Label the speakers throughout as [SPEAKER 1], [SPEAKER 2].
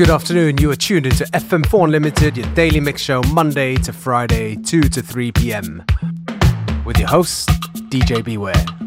[SPEAKER 1] Good afternoon. You are tuned into FM4 Unlimited, your daily mix show, Monday to Friday, 2 to 3 p.m. With your host, DJ Beware.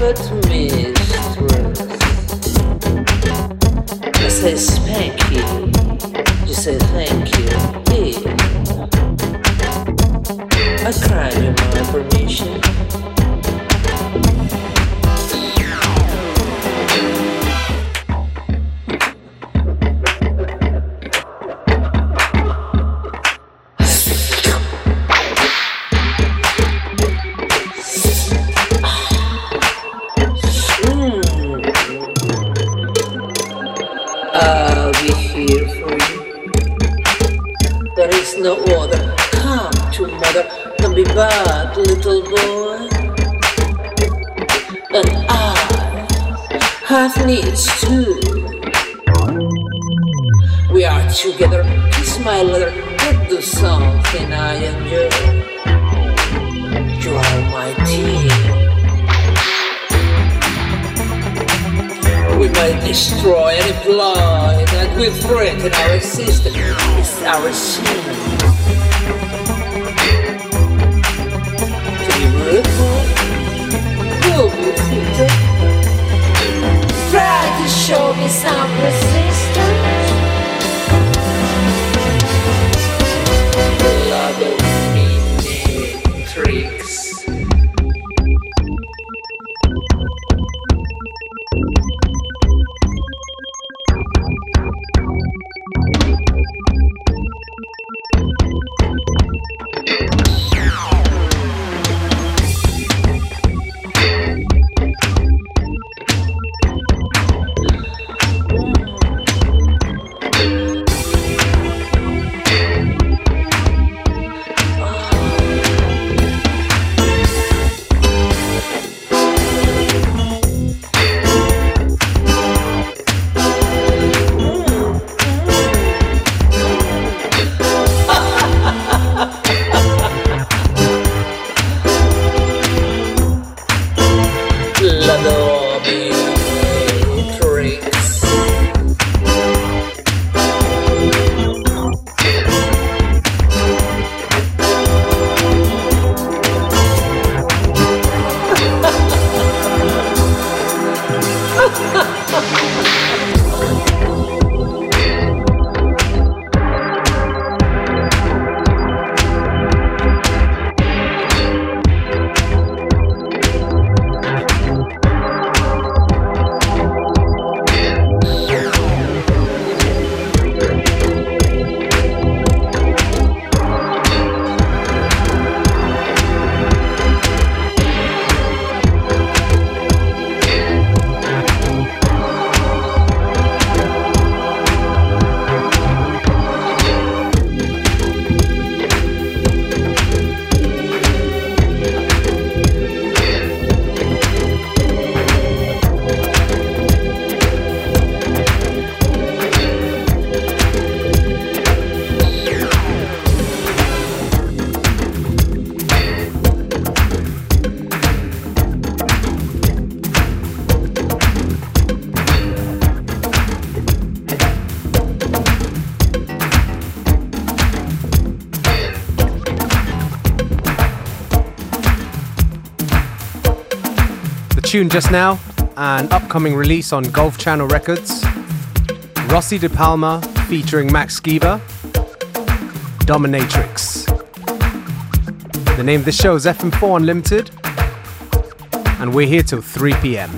[SPEAKER 2] but mistress. You say spanky, you say thank
[SPEAKER 1] tune just now, an upcoming release on Golf Channel Records. Rossi De Palma featuring Max Skiba, Dominatrix. The name of the show is FM4 Unlimited. and we're here till 3 pm.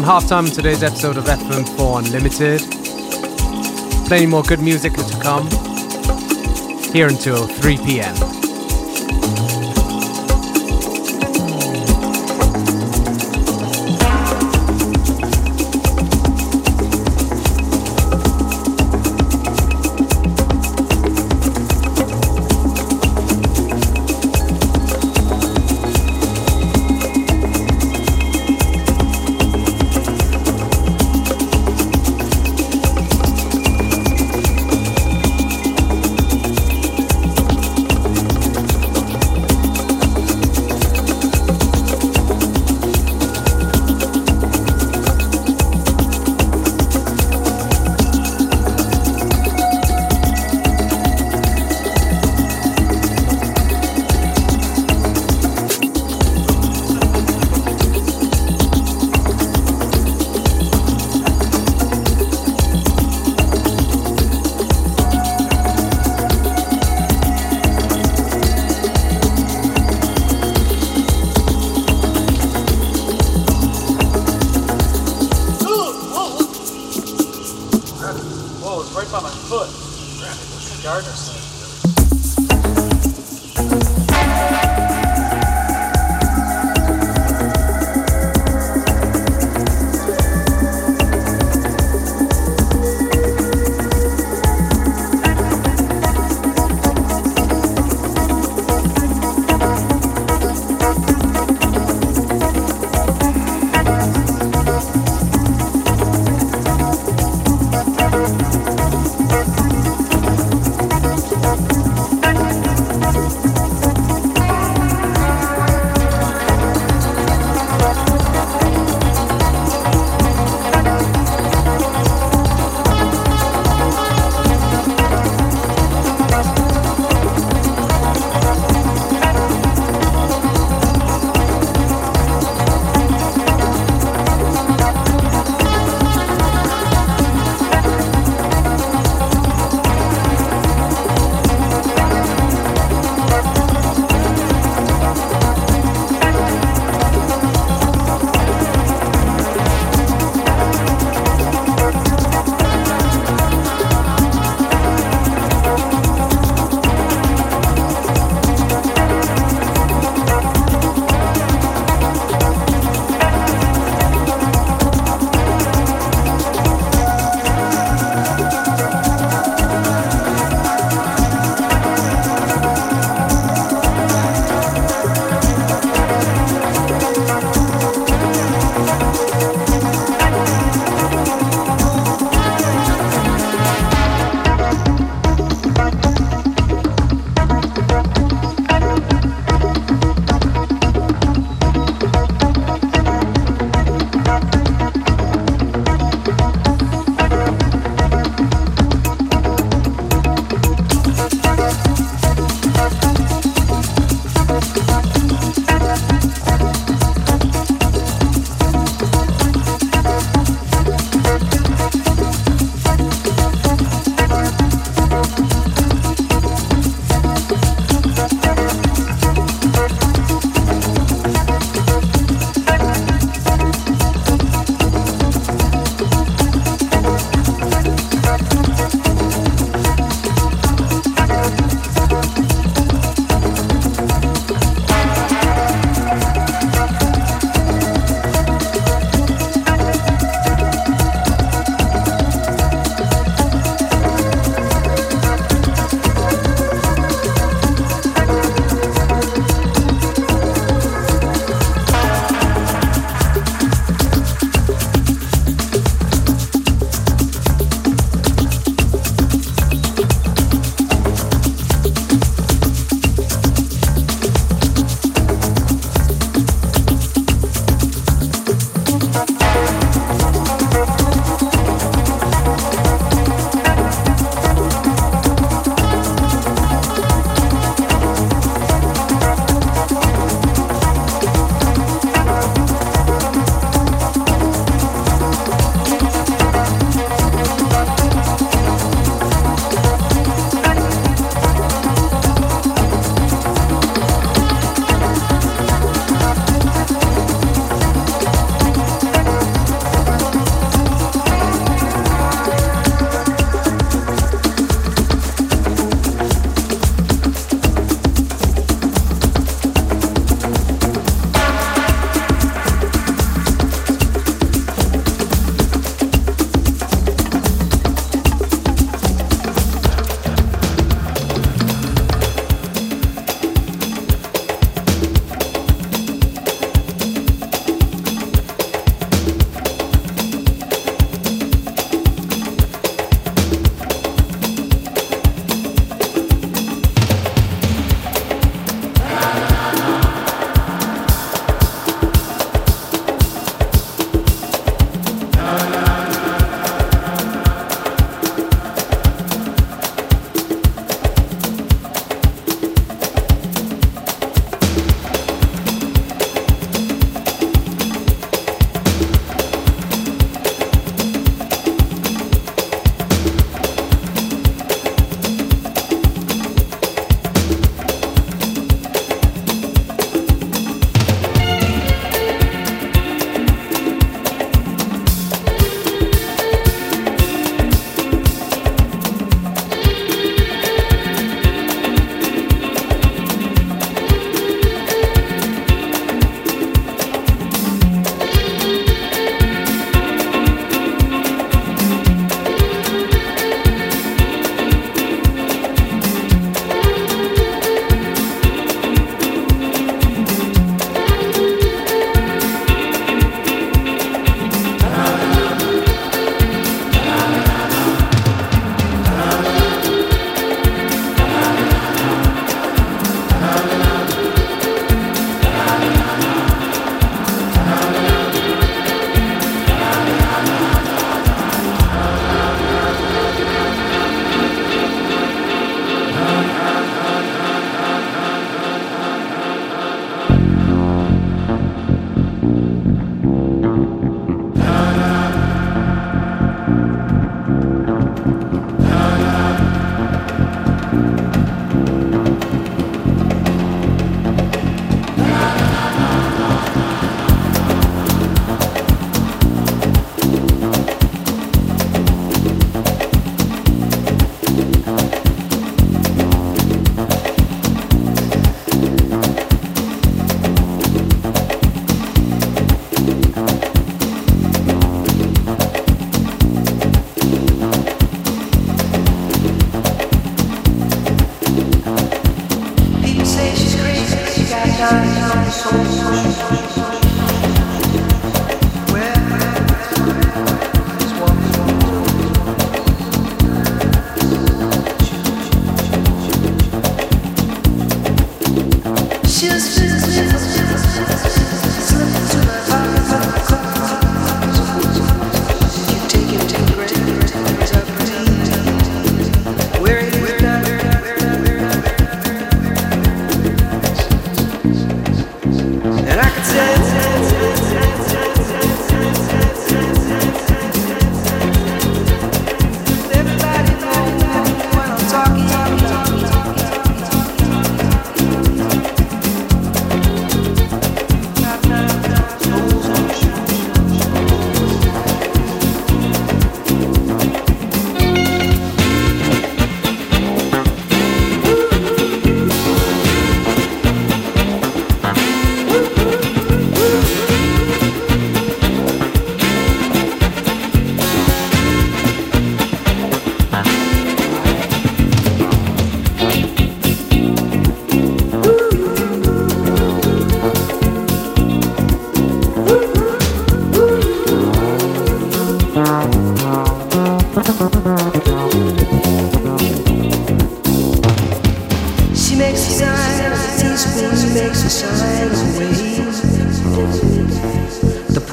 [SPEAKER 1] Gone halftime in today's episode of FM4 Unlimited. Plenty more good music to come. Here until 3 p.m.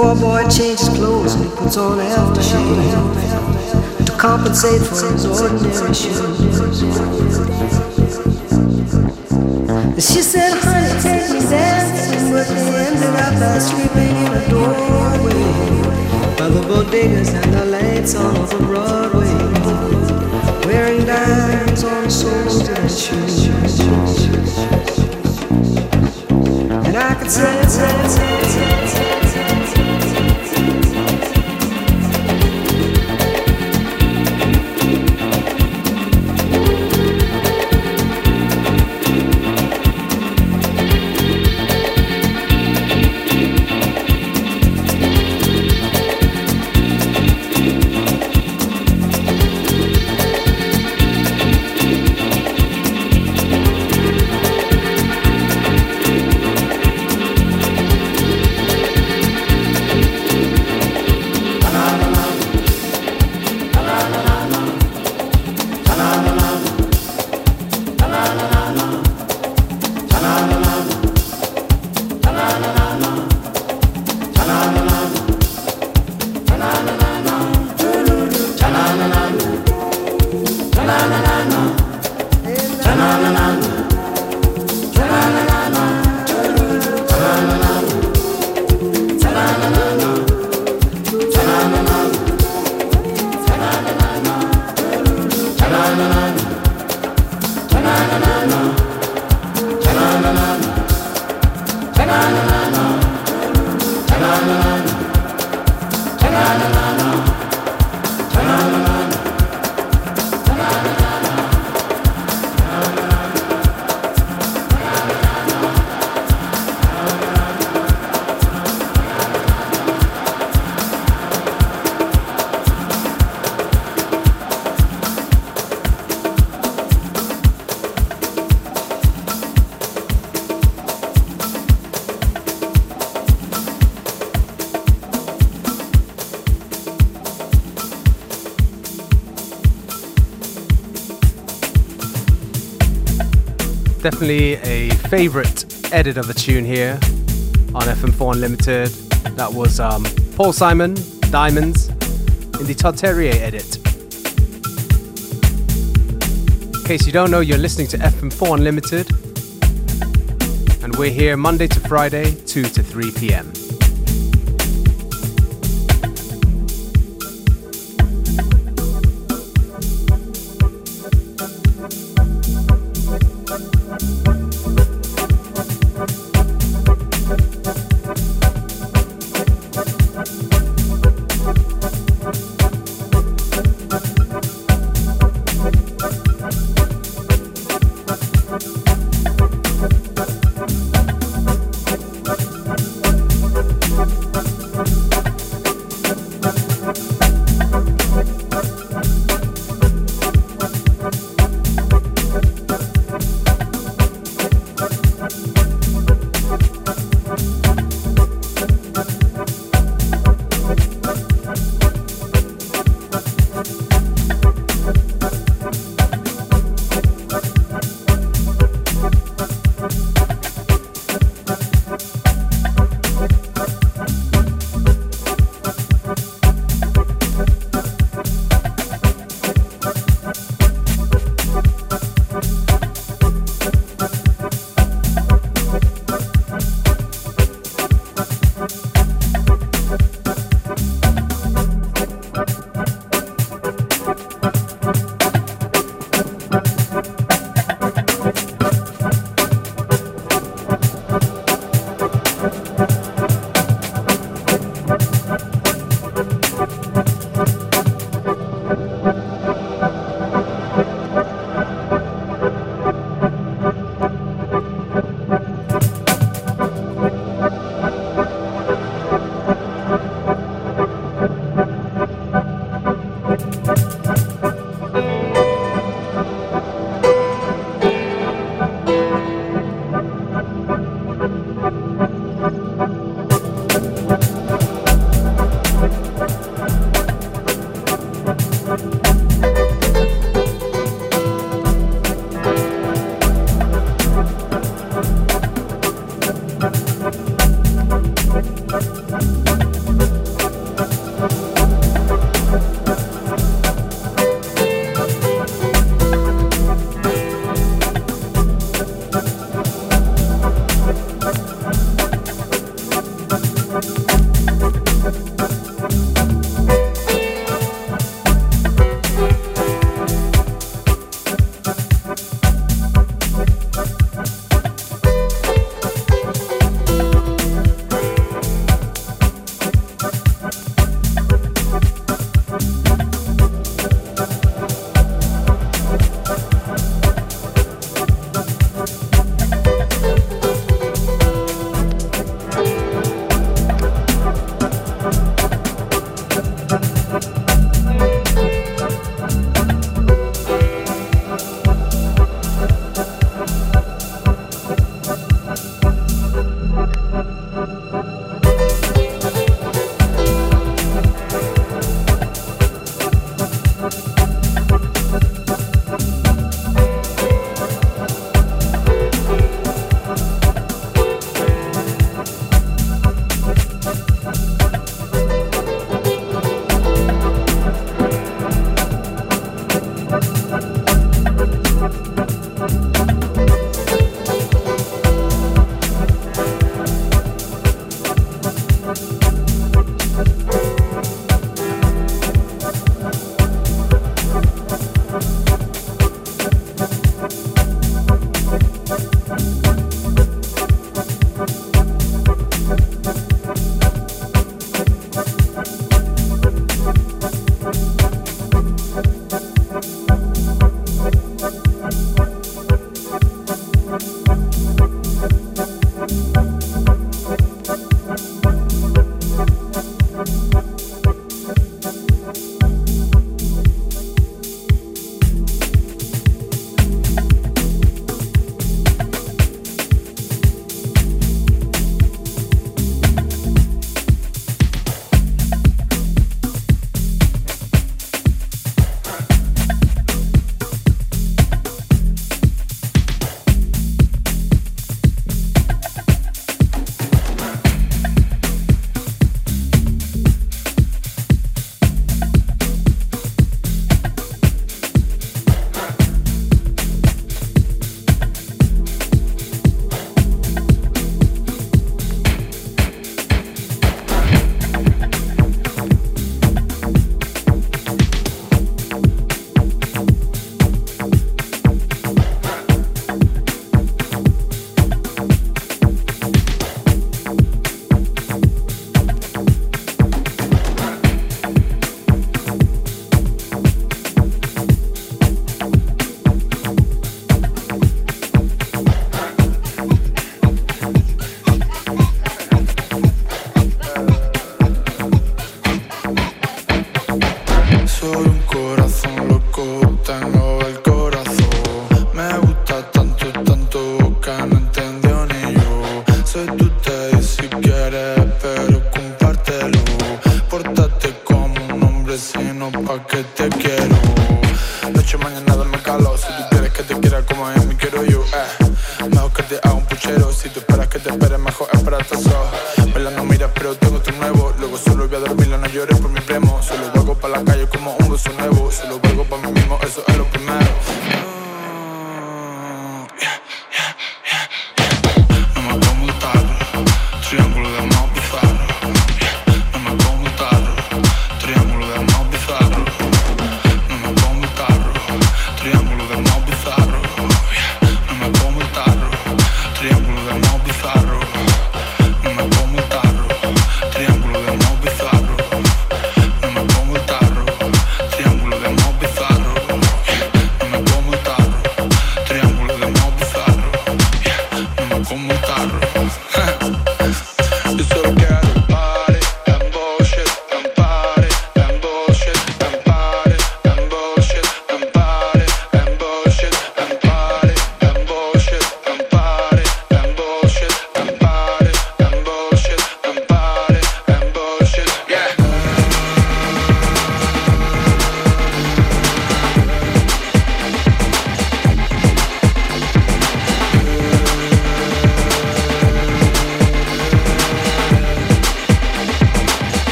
[SPEAKER 3] poor boy changes clothes and he puts on aftershave to compensate for his ordinary shoes. She said, honey, take me dancing, but they ended up by sleeping in a doorway by the bodegas and the lights on over Broadway, wearing dimes on the of their shoes. And I could say, say, say, say, say.
[SPEAKER 1] Definitely a favorite edit of the tune here on FM4 Unlimited. That was um, Paul Simon, Diamonds, in the Todd Terje edit. In case you don't know, you're listening to FM4 Unlimited, and we're here Monday to Friday, 2 to 3 p.m.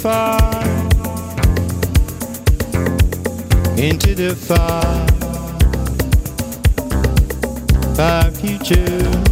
[SPEAKER 4] fire, into the fire, fire future.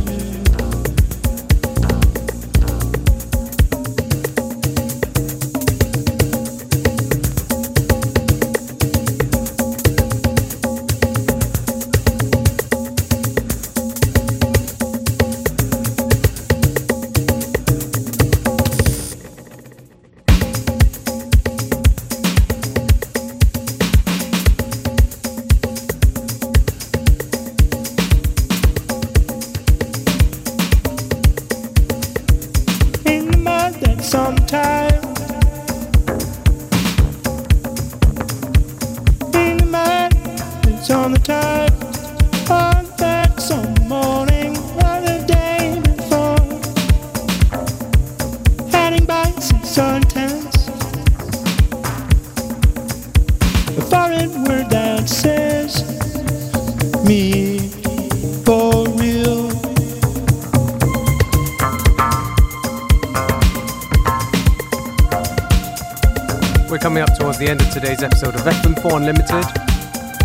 [SPEAKER 1] today's episode of FM4 Unlimited.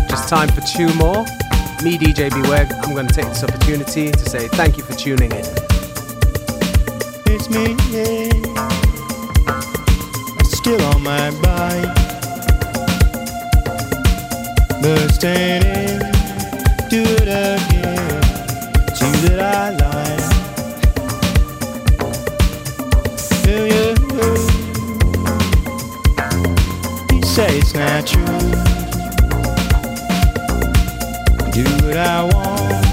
[SPEAKER 1] Just time for two more. Me, DJ Beweg, I'm going to take this opportunity to say thank you for tuning in.
[SPEAKER 4] It's me, yeah. Still on my bike. The standing. say it's not true. Do what I want.